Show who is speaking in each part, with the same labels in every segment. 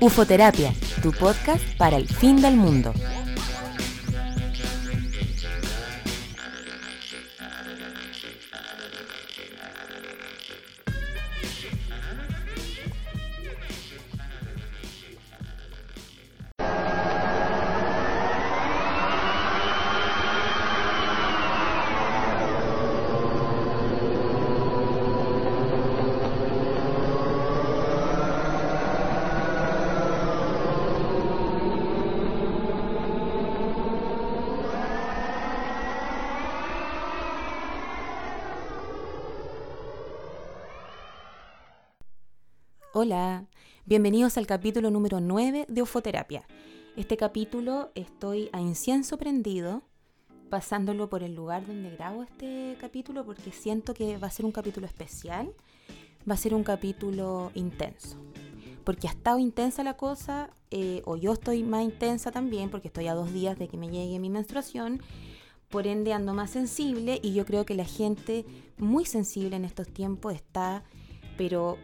Speaker 1: Ufoterapia, tu podcast para el fin del mundo. Hola, bienvenidos al capítulo número 9 de Ufoterapia. Este capítulo estoy a incienso prendido, pasándolo por el lugar donde grabo este capítulo porque siento que va a ser un capítulo especial, va a ser un capítulo intenso. Porque ha estado intensa la cosa, eh, o yo estoy más intensa también, porque estoy a dos días de que me llegue mi menstruación, por ende ando más sensible y yo creo que la gente muy sensible en estos tiempos está, pero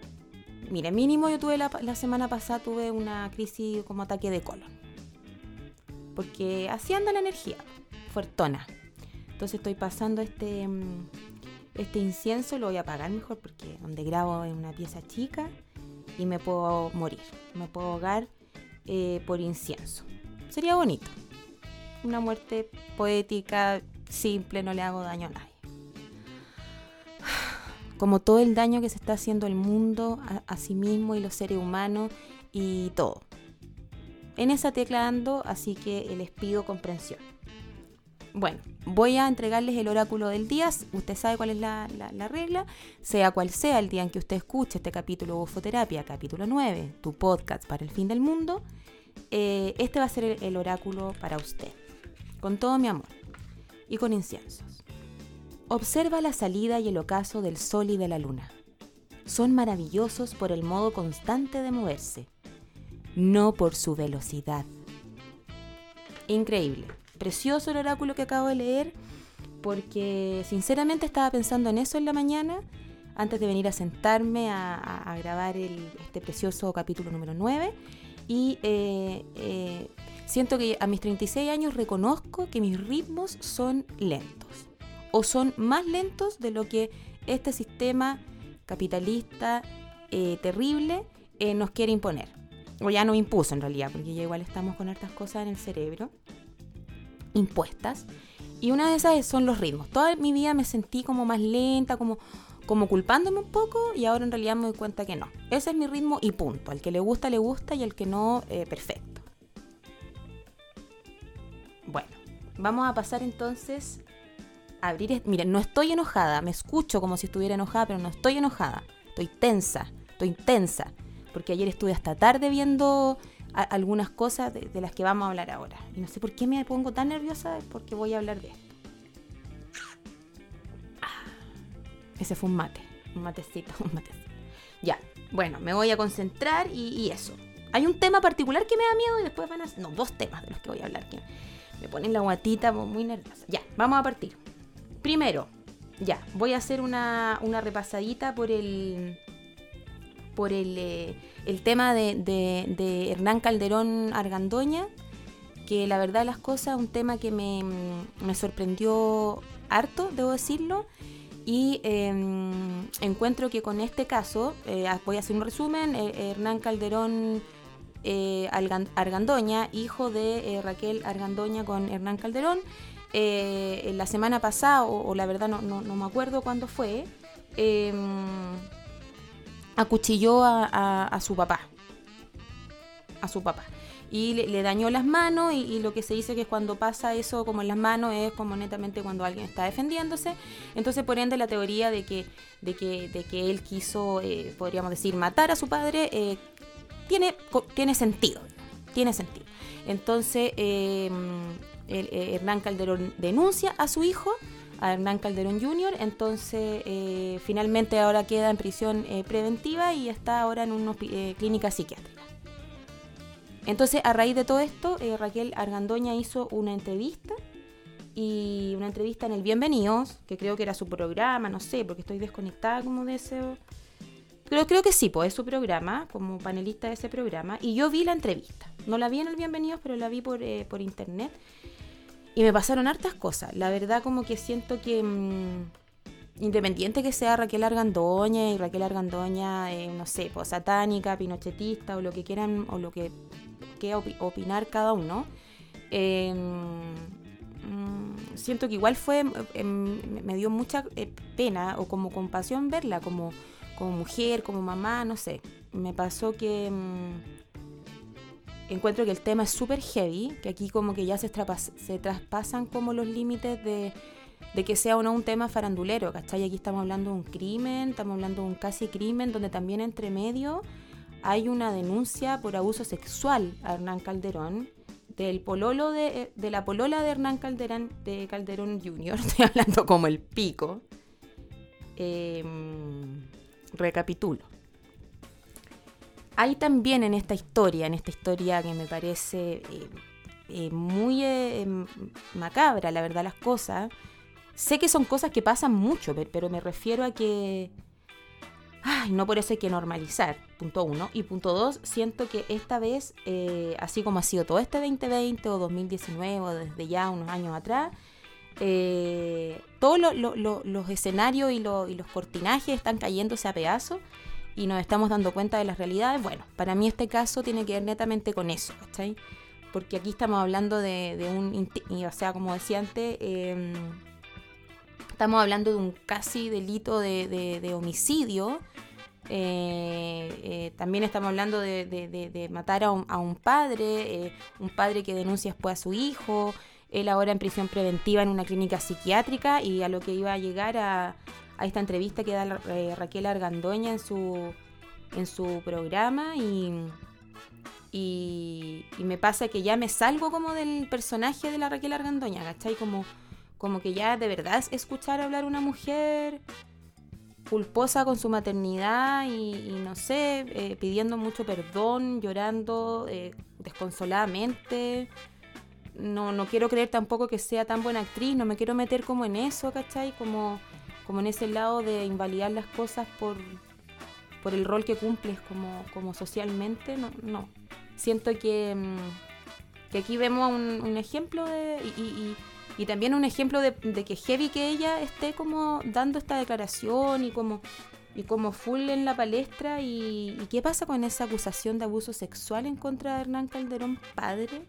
Speaker 1: Mire, mínimo yo tuve la, semana pasada tuve una crisis como ataque de colon. Porque así anda la energía, fuertona. Entonces estoy pasando este, mm, este incienso, lo voy a apagar mejor porque donde grabo es una pieza chica y me puedo morir, me puedo ahogar eh, por incienso. Sería bonito. Una muerte poética, simple, no le hago daño a nadie como todo el daño que se está haciendo el mundo a, sí mismo y los seres humanos y todo. En esa tecla ando, así que les pido comprensión. Bueno, voy a entregarles el oráculo del día. Usted sabe cuál es la, regla. Sea cual sea el día en que usted escuche este capítulo de Ufoterapia, capítulo 9, tu podcast para el fin del mundo, eh, este va a ser el oráculo para usted. Con todo mi amor y con inciensos. Observa la salida y el ocaso del sol y de la luna. Son maravillosos por el modo constante de moverse, no por su velocidad. Increíble, precioso el oráculo que acabo de leer, porque sinceramente estaba pensando en eso en la mañana, antes de venir a sentarme a, grabar este precioso capítulo número 9. Y eh, eh, siento que a mis 36 años reconozco que mis ritmos son lentos o son más lentos de lo que este sistema capitalista eh, terrible eh, nos quiere imponer. O ya nos impuso en realidad, porque ya igual estamos con hartas cosas en el cerebro impuestas. Y una de esas son los ritmos. Toda mi vida me sentí como más lenta, como, como culpándome un poco y ahora en realidad me doy cuenta que no. Ese es mi ritmo y punto. Al que le gusta, le gusta y al que no, eh, perfecto. Bueno, vamos a pasar entonces abrir... Miren, no estoy enojada, me escucho como si estuviera enojada, pero no estoy enojada. Estoy tensa, estoy tensa. Porque ayer estuve hasta tarde viendo algunas cosas de, las que vamos a hablar ahora. Y no sé por qué me pongo tan nerviosa, porque voy a hablar de esto. Ah, ese fue un mate, un matecito, un matecito. Ya, bueno, me voy a concentrar y, y, eso. Hay un tema particular que me da miedo y después van a... No, dos temas de los que voy a hablar que me ponen la guatita muy nerviosa. Ya, vamos a partir. Primero, ya, voy a hacer una, repasadita por el por el, eh, tema de, Hernán Calderón Argandoña, que la verdad las cosas, un tema que me, sorprendió harto, debo decirlo, y em, encuentro que con este caso, eh, voy a hacer un resumen, eh, Hernán Calderón Argandoña, hijo de Raquel Argandoña con Hernán Calderón, eh, la semana pasada, o, la verdad no, me acuerdo cuándo fue, em, acuchilló a, su papá. A su papá. Y le, dañó las manos y, lo que se dice que cuando pasa eso como en las manos es como netamente cuando alguien está defendiéndose. Entonces por ende la teoría de que, de que, de que él quiso, eh, podríamos decir, matar a su padre, eh, tiene, tiene sentido. Tiene sentido. Entonces em, eh, Hernán Calderón denuncia a su hijo, a Hernán Calderón Jr., entonces eh, finalmente ahora queda en prisión eh, preventiva y está ahora en una clínica psiquiátrica. Entonces, a raíz de todo esto, Raquel Argandoña hizo una entrevista y una entrevista en el Bienvenidos, que creo que era su programa, no sé, porque estoy desconectada como de ese... Pero creo que sí, pues es su programa, como panelista de ese programa. Y yo vi la entrevista. No la vi en el Bienvenidos, pero la vi por, por internet. Y me pasaron hartas cosas. La verdad como que siento que... Mm, independiente que sea Raquel Argandoña y Raquel Argandoña, eh, no sé, pues satánica, pinochetista o lo que quieran o lo que quiera opinar cada uno, em, mm, siento que igual fue, em, me dio mucha eh, pena o como compasión verla como, como mujer, como mamá, no sé. Me pasó que em, encuentro que el tema es súper heavy, que aquí como que ya se, se traspasan como los límites de que sea o no un tema farandulero, ¿cachai? Aquí estamos hablando de un crimen, estamos hablando de un casi crimen, donde también entre medio hay una denuncia por abuso sexual a Hernán Calderón, del pololo de, de la polola de Hernán Calderón, de Calderón Jr., estoy hablando como el pico. Em, recapitulo. Hay también en esta historia, en esta historia que me parece eh, eh, muy eh, macabra, la verdad, las cosas, Sé que son cosas que pasan mucho, pero me refiero a que... Ay, no por eso hay que normalizar, punto uno. Y punto dos, siento que esta vez, así como ha sido todo este 2020 o 2019 o desde ya unos años atrás, todos los escenarios y, y, los cortinajes están cayéndose a pedazos y nos estamos dando cuenta de las realidades. Bueno, para mí este caso tiene que ver netamente con eso, ¿cachai? Porque aquí estamos hablando de, un, o sea, como decía antes, em, Estamos hablando de un casi delito de, homicidio. Eh, eh, también estamos hablando de, matar a un, padre, eh, un padre que denuncia después a su hijo, él ahora en prisión preventiva en una clínica psiquiátrica y a lo que iba a llegar a, esta entrevista que da Raquel Argandoña en su, en su programa y, y, me pasa que ya me salgo como del personaje de la Raquel Argandoña, ¿cachai? Como como que ya de verdad es escuchar hablar una mujer culposa con su maternidad y, no sé, eh, pidiendo mucho perdón, llorando eh, desconsoladamente. No, no quiero creer tampoco que sea tan buena actriz, no me quiero meter como en eso, ¿cachai? Como, como en ese lado de invalidar las cosas por, por el rol que cumples como, como socialmente, no, no. Siento que, mm, que aquí vemos un, ejemplo de... y y también un ejemplo de, que heavy que ella esté como dando esta declaración y como, y como full en la palestra. Y, qué pasa con esa acusación de abuso sexual en contra de Hernán Calderón, padre?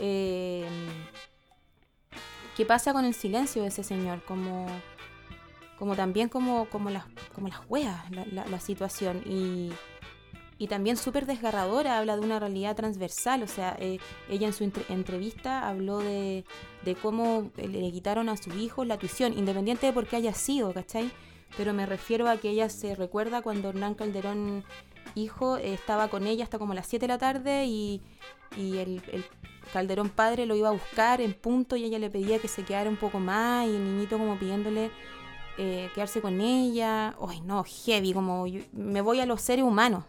Speaker 1: Eh, ¿Qué pasa con el silencio de ese señor? Como, como también como, como, las, como las hueas la, la situación. Y, y también súper desgarradora, habla de una realidad transversal, o sea, eh, ella en su entrevista habló de, cómo le quitaron a su hijo la tuición, independiente de por qué haya sido, ¿cachai? Pero me refiero a que ella se recuerda cuando Hernán Calderón, hijo, estaba con ella hasta como las 7 de la tarde y, el, el Calderón padre lo iba a buscar en punto y ella le pedía que se quedara un poco más y el niñito como pidiéndole eh, quedarse con ella. Ay, no, heavy, como me voy a los seres humanos.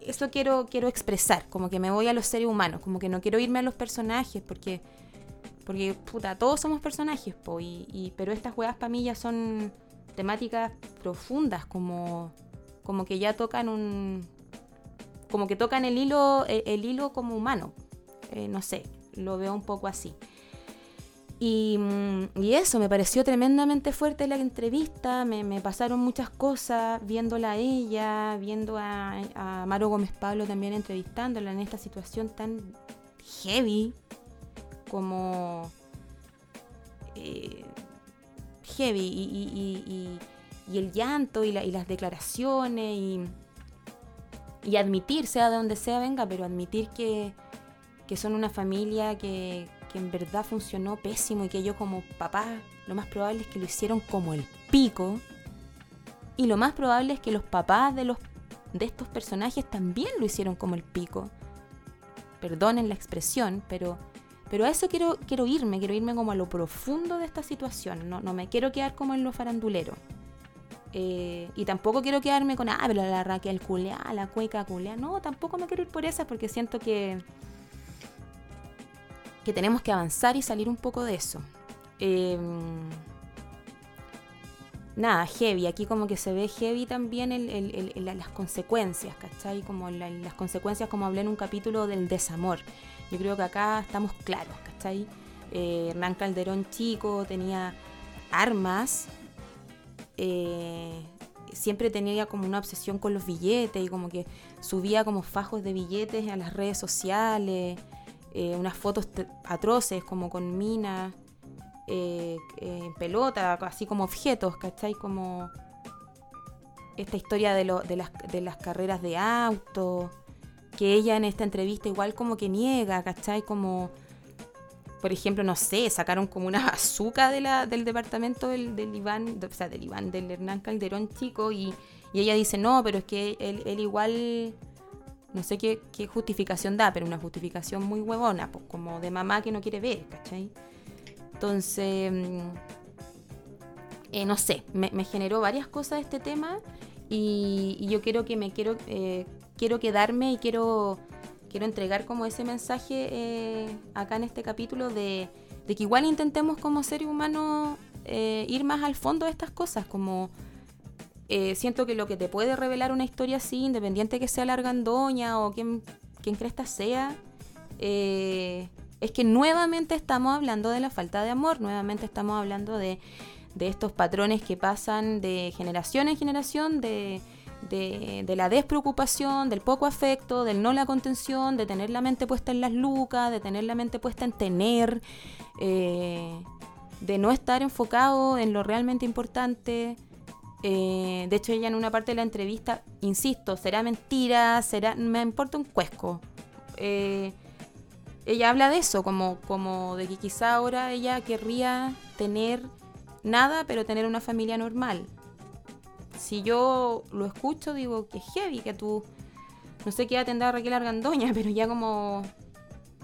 Speaker 1: Eso quiero, quiero expresar, como que me voy a los seres humanos, como que no quiero irme a los personajes, porque, porque puta, todos somos personajes, po, y, pero estas juegas para mí ya son temáticas profundas, como, como que ya tocan un. como que tocan el hilo, el, hilo como humano. Eh, no sé, lo veo un poco así. Y, eso, me pareció tremendamente fuerte la entrevista, me, pasaron muchas cosas viéndola a ella, viendo a, a Maro Gómez Pablo también entrevistándola en esta situación tan heavy como eh, heavy y, el llanto y, las declaraciones y admitir, sea de donde sea venga, pero admitir que, que son una familia que, que en verdad funcionó pésimo y que yo como papá lo más probable es que lo hicieron como el pico. Y lo más probable es que los papás de, los, de estos personajes también lo hicieron como el pico. Perdonen la expresión, pero, pero a eso quiero, quiero irme, quiero irme como a lo profundo de esta situación. No, no me quiero quedar como en lo farandulero. Eh, y tampoco quiero quedarme con, ah, pero la Raquel culea, la cueca culea. No, tampoco me quiero ir por esa porque siento que, que tenemos que avanzar y salir un poco de eso. Em, nada, heavy. Aquí como que se ve heavy también el, las consecuencias, ¿cachai? Como las consecuencias, como hablé en un capítulo del desamor. Yo creo que acá estamos claros, ¿cachai? Eh, Hernán Calderón chico tenía armas, eh, siempre tenía como una obsesión con los billetes y como que subía como fajos de billetes a las redes sociales, eh, unas fotos atroces como con minas, eh, en pelota, así como objetos, ¿cachai? Como esta historia de, de, las, de las carreras de auto, que ella en esta entrevista igual como que niega, ¿cachai? Como por ejemplo, no sé, sacaron como una bazooka de del departamento del, del Iván, o sea, del Iván, del Hernán Calderón chico, y, ella dice, no, pero es que él, él igual, no sé qué, justificación da, pero una justificación muy huevona, pues como de mamá que no quiere ver, ¿cachai? Entonces, mm, eh, no sé, me, generó varias cosas este tema y, yo quiero que me quiero, eh, quiero quedarme y quiero quiero entregar como ese mensaje eh, acá en este capítulo de, que igual intentemos como ser humano eh, ir más al fondo de estas cosas, como eh, siento que lo que te puede revelar una historia así, independiente que sea la argandoña o quien, quien cresta sea, es que nuevamente estamos hablando de la falta de amor, nuevamente estamos hablando de, de estos patrones que pasan de generación en generación, de de, la despreocupación, del poco afecto, del no la contención, de tener la mente puesta en las lucas, de tener la mente puesta en tener, eh, de no estar enfocado en lo realmente importante. Eh, de hecho, ella en una parte de la entrevista, insisto, será mentira, será, me importa un cuesco. Eh, ella habla de eso, como, como de que quizá ahora ella querría tener nada, pero tener una familia normal si yo lo escucho, digo que heavy, que tú, no sé qué edad tendrá Raquel Argandoña, pero ya como,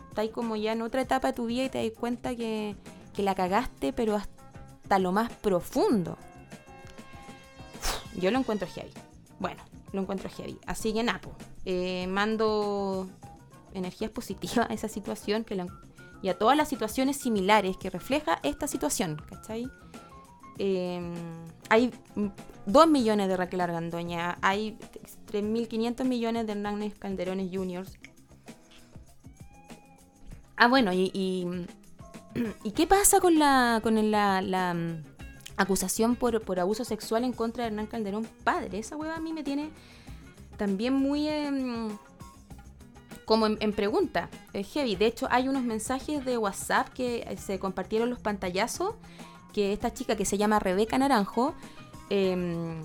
Speaker 1: estás como ya en otra etapa de tu vida y te das cuenta que, que la cagaste, pero hasta lo más profundo. Yo lo encuentro heavy. Bueno, lo encuentro heavy. Así que Napo, eh, mando energías positivas a esa situación que y a todas las situaciones similares que refleja esta situación, ¿cachai? Em, hay 2 millones de Raquel Argandoña, hay 3.500 millones de Hernández Calderones Juniors. Ah, bueno, y, y, qué pasa con la, con la, acusación por, abuso sexual en contra de Hernán Calderón padre? Esa hueva a mí me tiene también muy... como en, pregunta, es heavy. De hecho, hay unos mensajes de WhatsApp que se compartieron los pantallazos que esta chica que se llama Rebeca Naranjo em,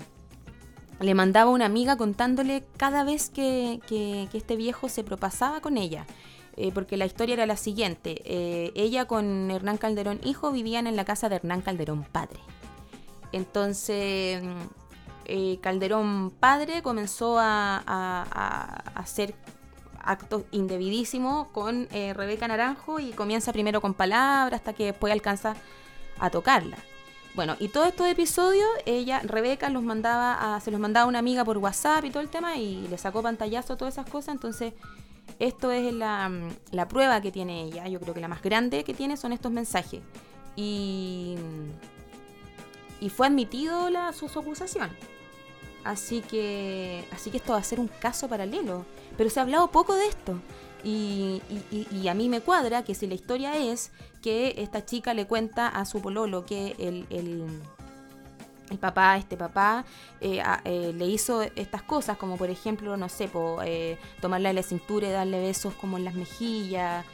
Speaker 1: le mandaba a una amiga contándole cada vez que, este viejo se propasaba con ella. Eh, porque la historia era la siguiente. Eh, ella con Hernán Calderón hijo vivían en la casa de Hernán Calderón padre. Entonces eh, Calderón padre comenzó a, hacer actos indebidísimos con Rebeca Naranjo y comienza primero con palabras hasta que después alcanza a tocarla. Bueno, y todos estos episodios, ella, Rebeca, los mandaba se los mandaba a una amiga por WhatsApp y todo el tema, y le sacó pantallazo todas esas cosas. Entonces, esto es la, la prueba que tiene ella. Yo creo que la más grande que tiene son estos mensajes. Y, y fue admitido la, su, acusación. Así que, así que esto va a ser un caso paralelo. Pero se ha hablado poco de esto. Y, y, a mí me cuadra que si la historia es que esta chica le cuenta a su pololo que el, el, papá, este papá, eh, eh, le hizo estas cosas, como por ejemplo, no sé, po, eh, tomarle la cintura y darle besos como en las mejillas,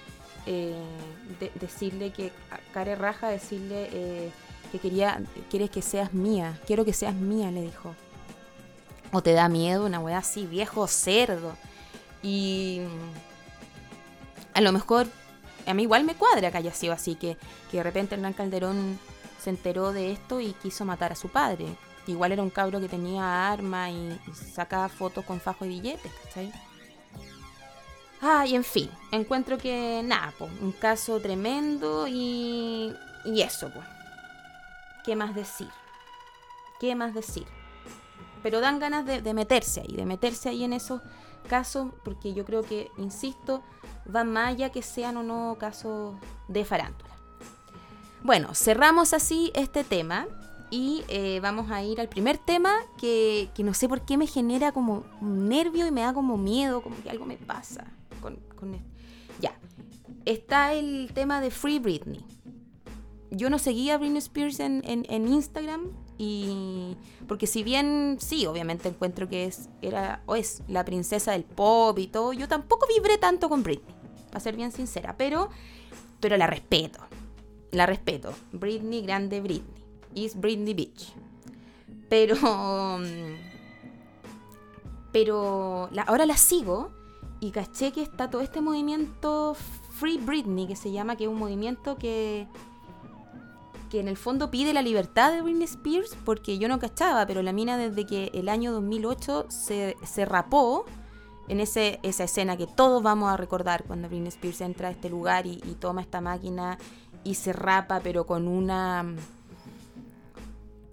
Speaker 1: decirle que, care raja, decirle que quería, quieres que seas mía, quiero que seas mía, le dijo. O te da miedo una weá así, viejo cerdo. Y a lo mejor a mí igual me cuadra que haya sido así, que, que de repente Hernán Calderón se enteró de esto y quiso matar a su padre. Igual era un cabro que tenía arma y, sacaba fotos con fajo de billetes, ¿cachai? Ah, y en fin, encuentro que nada, pues, un caso tremendo y, y eso, pues. ¿Qué más decir? ¿Qué más decir? pero dan ganas de, meterse ahí, de meterse ahí en esos casos, porque yo creo que, insisto, van más allá que sean o no casos de farándula. Bueno, cerramos así este tema y eh, vamos a ir al primer tema que, que, no sé por qué me genera como un nervio y me da como miedo, como que algo me pasa con esto. Ya, está el tema de Free Britney. Yo no seguía a Britney Spears en, en, en Instagram y porque si bien sí, obviamente encuentro que es era o es la princesa del pop y todo, yo tampoco vibré tanto con Britney, para ser bien sincera, pero pero la respeto. La respeto. Britney, grande Britney. Is Britney Beach. Pero pero la, ahora la sigo y caché que está todo este movimiento Free Britney que se llama, que es un movimiento que que en el fondo pide la libertad de Britney Spears, porque yo no cachaba, pero la mina desde que el año 2008 se, se rapó, en ese, esa escena que todos vamos a recordar cuando Britney Spears entra a este lugar y, toma esta máquina y se rapa, pero con una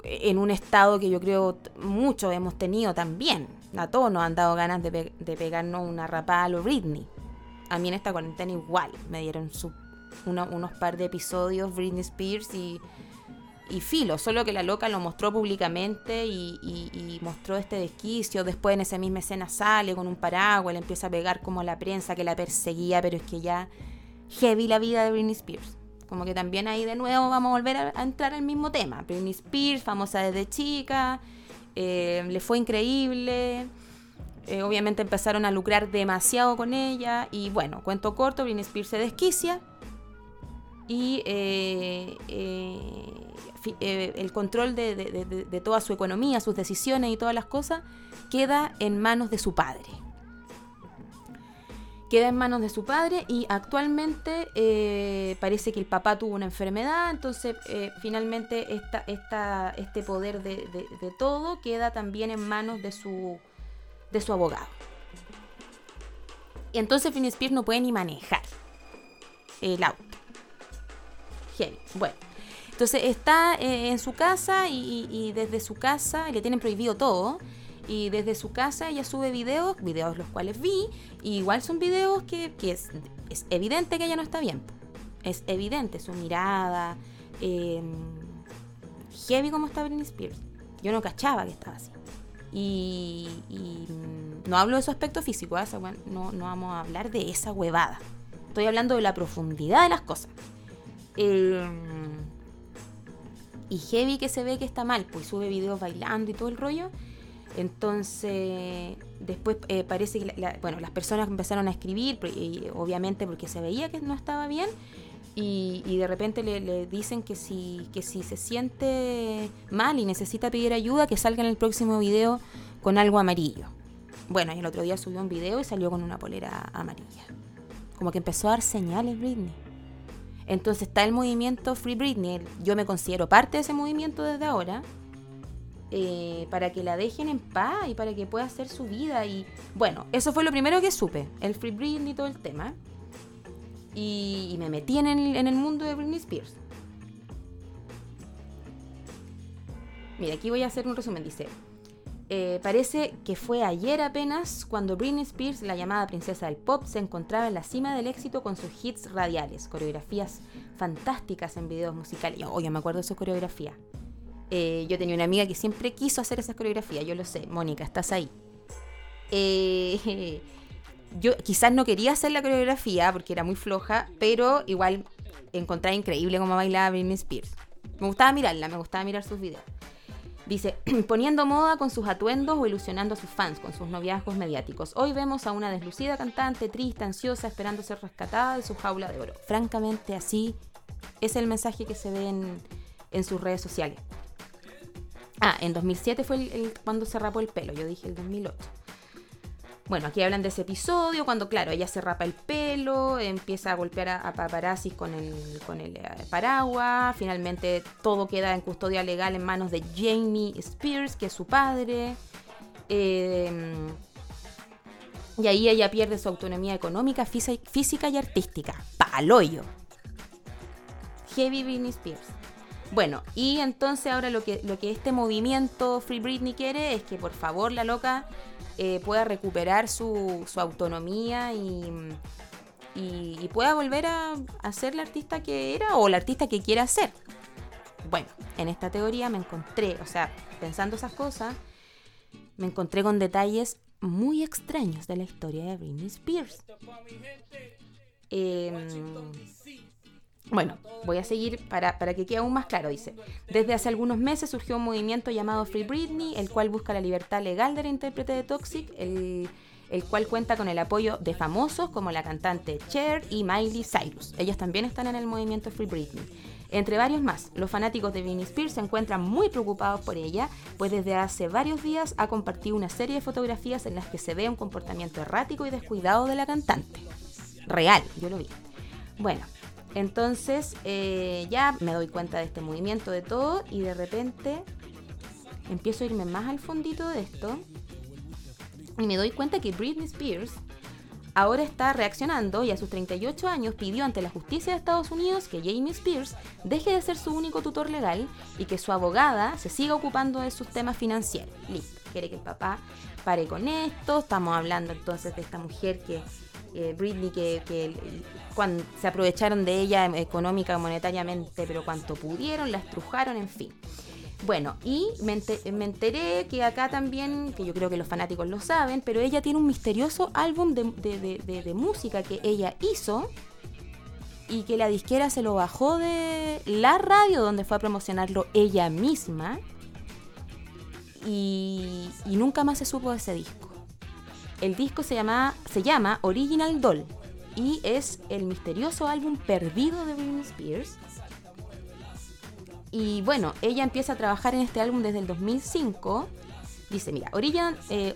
Speaker 1: en un estado que yo creo muchos hemos tenido también. A todos nos han dado ganas de, de pegarnos una rapada a lo Britney. A mí en esta cuarentena igual me dieron su una, unos par de episodios Britney Spears y, filo, solo que la loca lo mostró públicamente y, mostró este desquicio. Después en esa misma escena sale con un paraguas, le empieza a pegar como a la prensa que la perseguía, pero es que ya heavy la vida de Britney Spears. Como que también ahí de nuevo vamos a volver a, a entrar al mismo tema. Britney Spears, famosa desde chica, eh, le fue increíble. Eh, obviamente empezaron a lucrar demasiado con ella. Y bueno, cuento corto, Britney Spears se desquicia y eh, eh, el control de, toda su economía, sus decisiones y todas las cosas queda en manos de su padre. Queda en manos de su padre y actualmente eh, parece que el papá tuvo una enfermedad, entonces eh, finalmente este poder de, todo queda también en manos de su, de su abogado. Y entonces Finn Spears no puede ni manejar el auto. Heavy. Bueno, entonces está eh, en su casa y, desde su casa le tienen prohibido todo. Y desde su casa ella sube videos, videos los cuales vi, y igual son videos que, es, evidente que ella no está bien. Es evidente su mirada, eh, heavy como está Britney Spears. Yo no cachaba que estaba así. Y, y no hablo de su aspecto físico, ¿eh? no, no vamos a hablar de esa huevada. Estoy hablando de la profundidad de las cosas. Y heavy que se ve que está mal, pues sube videos bailando y todo el rollo. Entonces, después eh, parece que la, bueno, las personas empezaron a escribir, obviamente porque se veía que no estaba bien, y, y de repente le, le, dicen que si, que si se siente mal y necesita pedir ayuda, que salga en el próximo video con algo amarillo. Bueno, y el otro día subió un video y salió con una polera amarilla. Como que empezó a dar señales Britney. Entonces está el movimiento Free Britney. Yo me considero parte de ese movimiento desde ahora. Eh, para que la dejen en paz y para que pueda hacer su vida. Y bueno, eso fue lo primero que supe. El Free Britney y todo el tema. Y, y me metí en el, en el mundo de Britney Spears. Mira, aquí voy a hacer un resumen. Dice, eh, parece que fue ayer apenas cuando Britney Spears, la llamada princesa del pop, se encontraba en la cima del éxito con sus hits radiales, coreografías fantásticas en videos musicales. Oh, me acuerdo de su coreografía. Eh, yo tenía una amiga que siempre quiso hacer esas coreografías, yo lo sé. Mónica, estás ahí. Eh, yo quizás no quería hacer la coreografía porque era muy floja, pero igual encontraba increíble cómo bailaba Britney Spears. Me gustaba mirarla, me gustaba mirar sus videos. Dice, poniendo moda con sus atuendos o ilusionando a sus fans con sus noviazgos mediáticos. Hoy vemos a una deslucida cantante, triste, ansiosa, esperando ser rescatada de su jaula de oro. Francamente, así es el mensaje que se ve en, en sus redes sociales. Ah, en 2007 fue el, cuando se rapó el pelo, yo dije el 2008. Bueno, aquí hablan de ese episodio, cuando, claro, ella se rapa el pelo, empieza a golpear a, paparazzis con el, con el eh, paraguas, finalmente todo queda en custodia legal en manos de Jamie Spears, que es su padre. Eh, y ahí ella pierde su autonomía económica, física y artística. ¡Paloyo! Heavy Britney Spears. Bueno, y entonces ahora lo que, lo que este movimiento Free Britney quiere es que por favor la loca eh, pueda recuperar su, su autonomía y, y, pueda volver a, a, ser la artista que era o la artista que quiera ser. Bueno, en esta teoría me encontré, o sea, pensando esas cosas, me encontré con detalles muy extraños de la historia de Britney Spears. Eh, bueno, voy a seguir para, para, que quede aún más claro, dice. Desde hace algunos meses surgió un movimiento llamado Free Britney, el cual busca la libertad legal de la intérprete de Toxic, el, el cual cuenta con el apoyo de famosos como la cantante Cher y Miley Cyrus. Ellos también están en el movimiento Free Britney. Entre varios más, los fanáticos de Britney Spears se encuentran muy preocupados por ella, pues desde hace varios días ha compartido una serie de fotografías en las que se ve un comportamiento errático y descuidado de la cantante. Real, yo lo vi. Bueno, entonces eh, ya me doy cuenta de este movimiento de todo y de repente empiezo a irme más al fondito de esto y me doy cuenta que Britney Spears ahora está reaccionando y a sus 38 años pidió ante la justicia de Estados Unidos que Jamie Spears deje de ser su único tutor legal y que su abogada se siga ocupando de sus temas financieros. Listo, quiere que el papá pare con esto. Estamos hablando entonces de esta mujer que eh, Britney que, cuando se aprovecharon de ella económica, monetariamente, pero cuanto pudieron, la estrujaron, en fin. Bueno, y me, enteré que acá también, que yo creo que los fanáticos lo saben, pero ella tiene un misterioso álbum de, música que ella hizo y que la disquera se lo bajó de la radio donde fue a promocionarlo ella misma y, y nunca más se supo de ese disco. El disco se llama, se llama Original Doll y es el misterioso álbum perdido de Britney Spears. Y bueno, ella empieza a trabajar en este álbum desde el 2005. Dice, mira, Original, eh,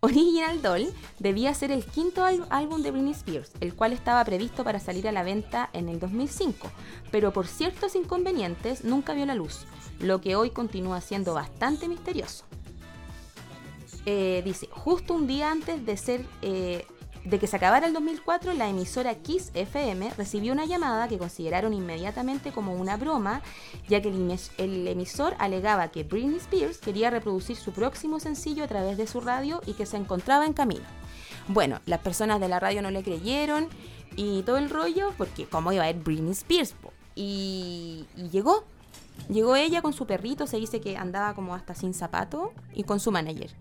Speaker 1: Original Doll debía ser el quinto álbum de Britney Spears, el cual estaba previsto para salir a la venta en el 2005, pero por ciertos inconvenientes nunca vio la luz, lo que hoy continúa siendo bastante misterioso. Eh, dice, justo un día antes de ser... Eh, de que se acabara el 2004, la emisora Kiss FM recibió una llamada que consideraron inmediatamente como una broma, ya que el, emisor alegaba que Britney Spears quería reproducir su próximo sencillo a través de su radio y que se encontraba en camino. Bueno, las personas de la radio no le creyeron y todo el rollo, porque cómo iba a ir Britney Spears, y llegó, Llegó ella con su perrito, se dice que andaba como hasta sin zapato, y con su manager.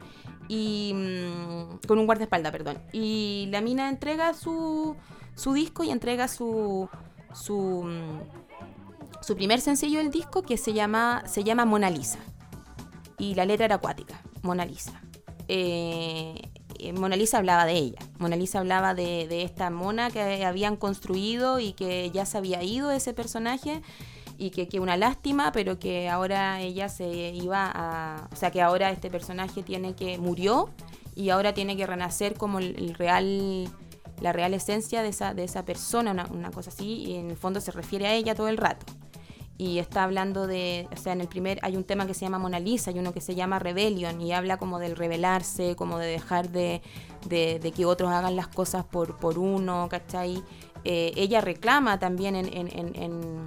Speaker 1: Y mm, con un guardaespaldas, perdón. Y la mina entrega su, su disco y entrega su, mm, su primer sencillo del disco que se llama, se llama Mona Lisa. Y la letra era acuática, Mona Lisa. Eh, eh, Mona Lisa hablaba de ella. Mona Lisa hablaba de, esta mona que habían construido y que ya se había ido ese personaje y que, que una lástima, pero que ahora ella se iba a... O sea, que ahora este personaje tiene que... murió y ahora tiene que renacer como el, real la real esencia de esa, de esa persona, una, una, cosa así, y en el fondo se refiere a ella todo el rato. Y está hablando de, o sea, en el primer hay un tema que se llama Mona Lisa y uno que se llama Rebellion, y habla como del rebelarse, como de dejar de, de, que otros hagan las cosas por, por uno, ¿cachai? Eh, ella reclama también en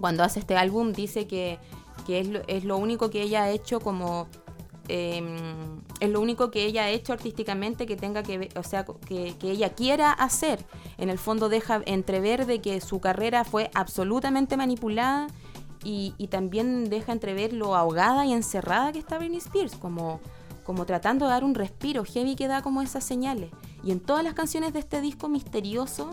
Speaker 1: cuando hace este álbum dice que, es, lo, único que ella ha hecho como em, es lo único que ella ha hecho artísticamente que tenga que o sea, que, ella quiera hacer. En el fondo deja entrever de que su carrera fue absolutamente manipulada y, también deja entrever lo ahogada y encerrada que está Britney Spears, como, como tratando de dar un respiro heavy que da como esas señales. Y en todas las canciones de este disco misterioso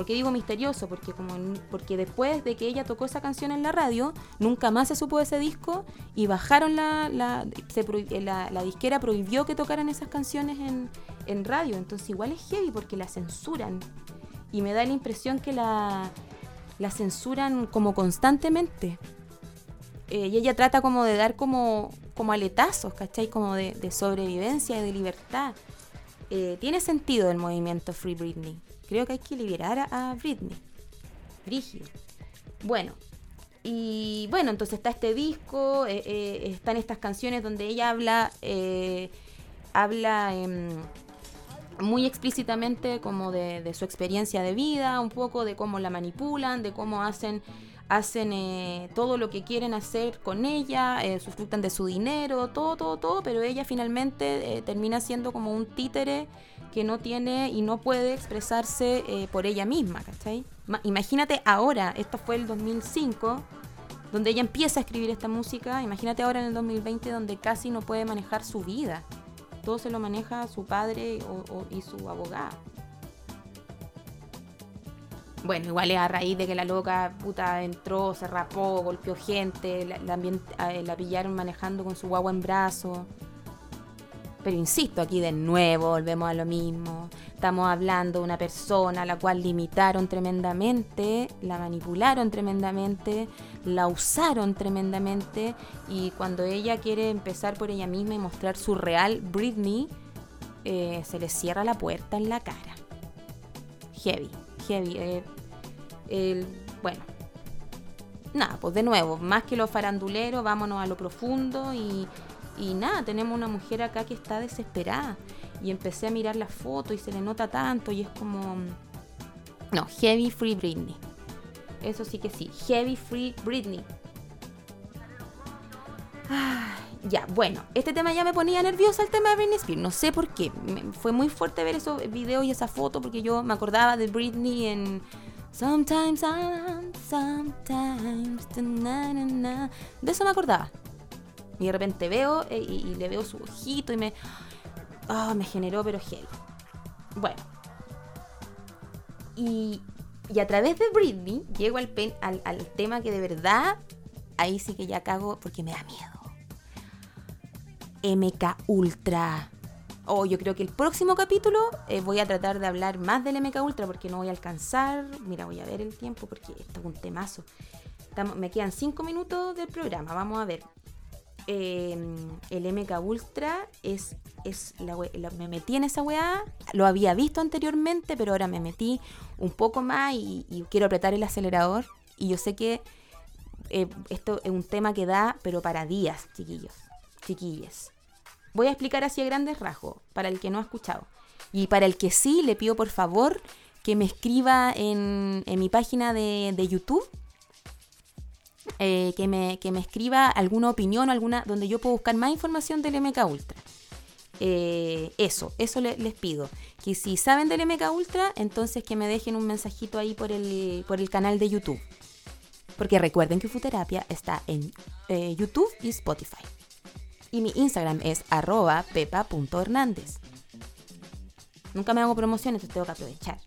Speaker 1: ¿Por qué digo misterioso? Porque, como, porque después de que ella tocó esa canción en la radio, nunca más se supo de ese disco y bajaron la, la, eh, la, disquera, prohibió que tocaran esas canciones en, en, radio. Entonces igual es heavy porque la censuran. Y me da la impresión que la, la censuran como constantemente. Eh, y ella trata como de dar como, como aletazos, ¿cachai? Como de, sobrevivencia y de libertad. Eh, tiene sentido el movimiento Free Britney. Creo que hay que liberar a, Britney. Brígido. Bueno, y bueno, entonces está este disco, eh, eh, están estas canciones donde ella habla, eh, habla, muy explícitamente como de, su experiencia de vida, un poco de cómo la manipulan, de cómo hacen hacen eh, todo lo que quieren hacer con ella, eh, sufructan de su dinero, todo, todo, todo, pero ella finalmente eh, termina siendo como un títere que no tiene y no puede expresarse eh, por ella misma, ¿cachai? imagínate ahora, esto fue el 2005, donde ella empieza a escribir esta música, imagínate ahora en el 2020 donde casi no puede manejar su vida todo se lo maneja su padre y su abogada. Bueno, igual es a raíz de que la loca puta entró, se rapó, golpeó gente, la, eh, la pillaron manejando con su guagua en brazo. Pero insisto, aquí de nuevo volvemos a lo mismo. Estamos hablando de una persona a la cual limitaron tremendamente, la manipularon tremendamente, la usaron tremendamente y cuando ella quiere empezar por ella misma y mostrar su real Britney, eh, se le cierra la puerta en la cara. Heavy, heavy. Eh, bueno, nada, pues de nuevo, más que lo farandulero, vámonos a lo profundo y, y nada, tenemos una mujer acá que está desesperada y empecé a mirar la foto y se le nota tanto y es como... No, Heavy Free Britney. Eso sí que sí, Heavy Free Britney. Ya, bueno, este tema ya me ponía nerviosa el tema de Britney Spears. No sé por qué. fue muy fuerte ver esos videos y esa foto porque yo me acordaba de Britney en Sometimes I'm, sometimes De eso me acordaba. Y de repente veo eh, y, le veo su ojito y me Ah, me generó pero gel. Bueno. Y, y a través de Britney llego al, al, tema que de verdad, ahí sí que ya cago porque me da miedo. MK Ultra. Oh, yo creo que el próximo capítulo eh, voy a tratar de hablar más del MK Ultra porque no voy a alcanzar. Mira, voy a ver el tiempo porque esto es un temazo. me quedan cinco minutos del programa. Vamos a ver. Em, el MK Ultra es, es la, me metí en esa weá, lo había visto anteriormente, pero ahora me metí un poco más y, quiero apretar el acelerador. Y yo sé que eh, esto es un tema que da, pero para días, chiquillos, chiquilles. Voy a explicar así a grandes rasgos, para el que no ha escuchado. Y para el que sí, le pido por favor que me escriba en, en mi página de, de YouTube eh, que, me, que, me, escriba alguna opinión, alguna donde yo puedo buscar más información del MK Ultra. Eh, eso, eso les pido. Que si saben del MK Ultra, entonces que me dejen un mensajito ahí por el, por el canal de YouTube. Porque recuerden que Futerapia está en eh, YouTube y Spotify. Y mi Instagram es arroba pepa.hernández. Nunca me hago promociones, entonces tengo que aprovechar.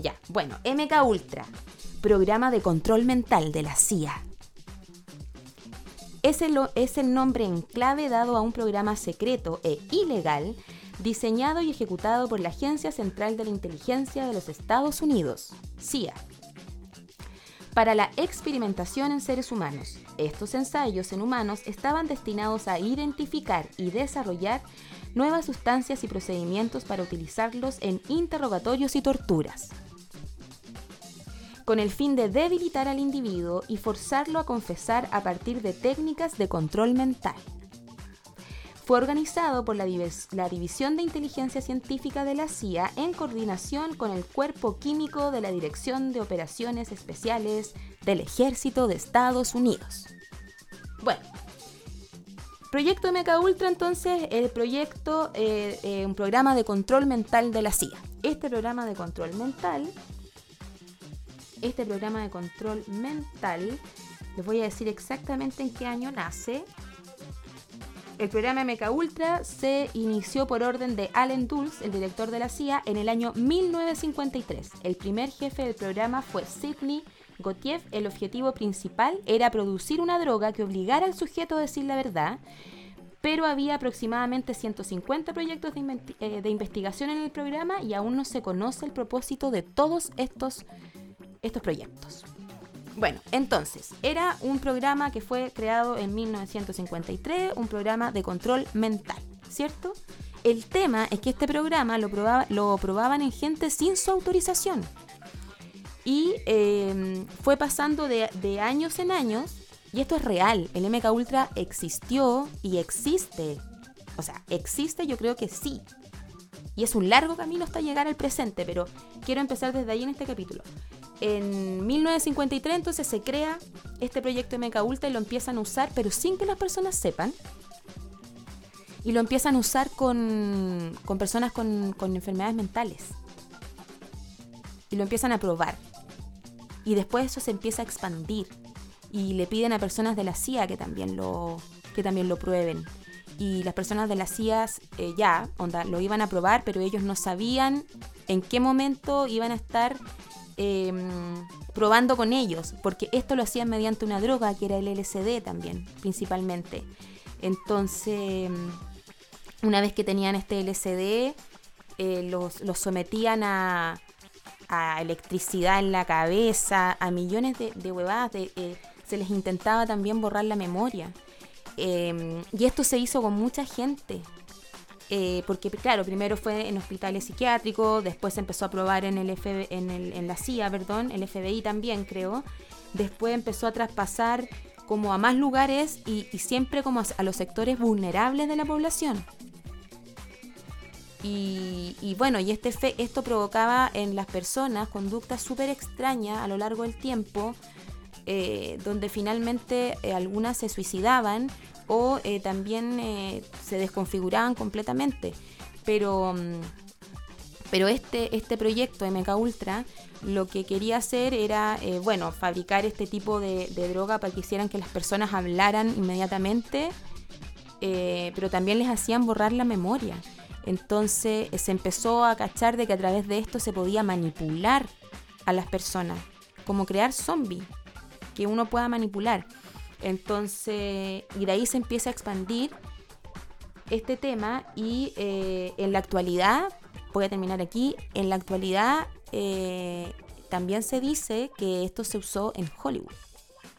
Speaker 1: Ya, bueno, MK Ultra. Programa de Control Mental de la CIA. Es el, es el nombre en clave dado a un programa secreto e ilegal diseñado y ejecutado por la Agencia Central de la Inteligencia de los Estados Unidos, CIA, para la experimentación en seres humanos. Estos ensayos en humanos estaban destinados a identificar y desarrollar nuevas sustancias y procedimientos para utilizarlos en interrogatorios y torturas con el fin de debilitar al individuo y forzarlo a confesar a partir de técnicas de control mental. Fue organizado por la, División de Inteligencia Científica de la CIA en coordinación con el Cuerpo Químico de la Dirección de Operaciones Especiales del Ejército de Estados Unidos. Bueno, Proyecto MK Ultra entonces, el proyecto, eh, eh, un programa de control mental de la CIA. Este programa de control mental este programa de control mental. Les voy a decir exactamente en qué año nace. El programa MK Ultra se inició por orden de Allen Dulles, el director de la CIA, en el año 1953. El primer jefe del programa fue Sidney Gotiev. El objetivo principal era producir una droga que obligara al sujeto a decir la verdad, pero había aproximadamente 150 proyectos de, eh, de investigación en el programa y aún no se conoce el propósito de todos estos estos proyectos. Bueno, entonces, era un programa que fue creado en 1953, un programa de control mental, ¿cierto? El tema es que este programa lo, probaba, lo probaban en gente sin su autorización. Y em, fue pasando de, de años en años, y esto es real, el MK Ultra existió y existe. O sea, existe yo creo que sí. Y es un largo camino hasta llegar al presente, pero quiero empezar desde ahí en este capítulo. En 1953 entonces se crea este proyecto de y lo empiezan a usar, pero sin que las personas sepan. Y lo empiezan a usar con, con personas con, con enfermedades mentales. Y lo empiezan a probar. Y después eso se empieza a expandir. Y le piden a personas de la CIA que también lo, que también lo prueben. Y las personas de la CIA eh, ya, onda, lo iban a probar, pero ellos no sabían en qué momento iban a estar em, probando con ellos, porque esto lo hacían mediante una droga que era el LSD también, principalmente. Entonces, una vez que tenían este LSD, eh, los, sometían a, electricidad en la cabeza, a millones de, huevadas, eh, se les intentaba también borrar la memoria. Em, y esto se hizo con mucha gente. Eh, porque, claro, primero fue en hospitales psiquiátricos, después se empezó a probar en, el en, la CIA, perdón, el FBI también, creo. Después empezó a traspasar como a más lugares y, siempre como a, los sectores vulnerables de la población. Y, bueno, y este esto provocaba en las personas conductas súper extrañas a lo largo del tiempo, eh, donde finalmente eh, algunas se suicidaban o eh, también se desconfiguraban completamente. Pero, mm, pero este, este proyecto MK Ultra lo que quería hacer era, bueno, fabricar este tipo de, droga para que hicieran que las personas hablaran inmediatamente, pero también les hacían borrar la memoria. Entonces se empezó a cachar de que a través de esto se podía manipular a las personas, como crear zombies que uno pueda manipular. Entonces, y de ahí se empieza a expandir este tema y eh, en la actualidad, voy a terminar aquí, en la actualidad eh, también se dice que esto se usó en Hollywood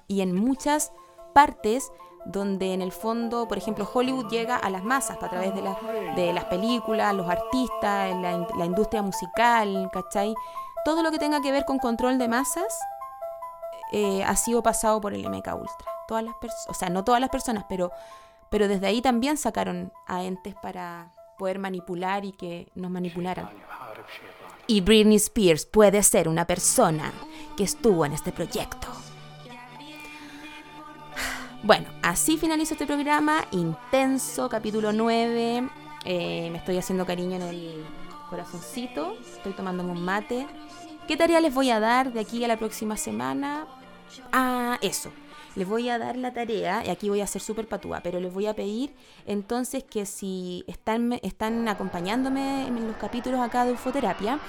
Speaker 1: y en muchas partes donde en el fondo, por ejemplo, Hollywood llega a las masas a través de, las películas, los artistas, la, la industria musical, ¿cachai? Todo lo que tenga que ver con control de masas eh, ha sido pasado por el MK Ultra. Todas las o sea, no todas las personas, pero, pero desde ahí también sacaron a entes para poder manipular y que nos manipularan. Y Britney Spears puede ser una persona que estuvo en este proyecto. Bueno, así finalizo este programa, intenso, capítulo 9. Eh, me estoy haciendo cariño en el corazoncito, estoy tomándome un mate. ¿Qué tarea les voy a dar de aquí a la próxima semana? Ah, eso. Les voy a dar la tarea, y aquí voy a ser súper patúa, pero les voy a pedir entonces que si están, están acompañándome en los capítulos acá de Ufoterapia,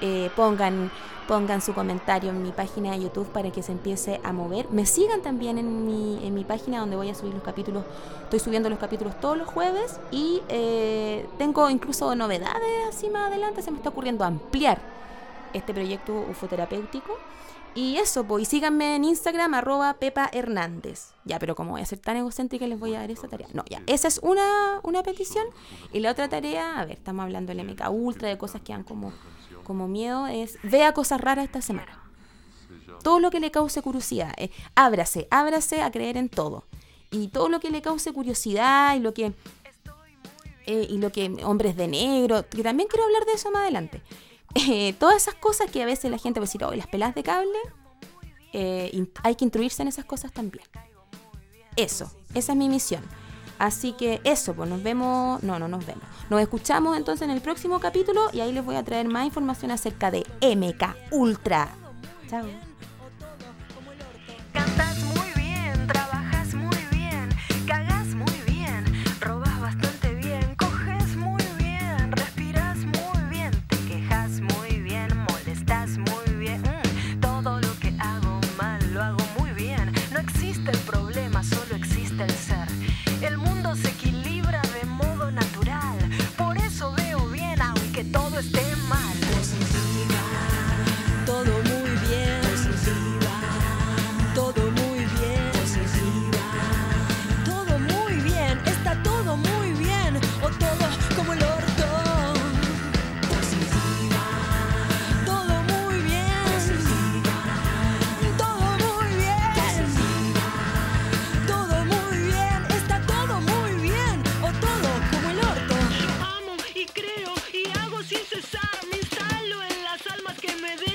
Speaker 1: eh, pongan, pongan su comentario en mi página de YouTube para que se empiece a mover. Me sigan también en mi, en mi página donde voy a subir los capítulos. Estoy subiendo los capítulos todos los jueves y eh, tengo incluso novedades así más adelante. Se me está ocurriendo ampliar este proyecto ufoterapéutico. Y eso, pues, y síganme en Instagram, arroba Pepa Hernández. Ya, pero como voy a ser tan egocéntrica, les voy a dar esa tarea. No, ya, esa es una, una petición. Y la otra tarea, a ver, estamos hablando del MK Ultra, de cosas que han como, como miedo, es vea cosas raras esta semana. Todo lo que le cause curiosidad. Eh, ábrase, ábrase a creer en todo. Y todo lo que le cause curiosidad y lo que... Eh, y lo que hombres de negro, que también quiero hablar de eso más adelante. Eh, todas esas cosas que a veces la gente a decir, oh, las pelas de cable, eh, hay que instruirse en esas cosas también. Eso, esa es mi misión. Así que eso, pues nos vemos, no, no nos vemos. Nos escuchamos entonces en el próximo capítulo y ahí les voy a traer más información acerca de MK Ultra. Chao.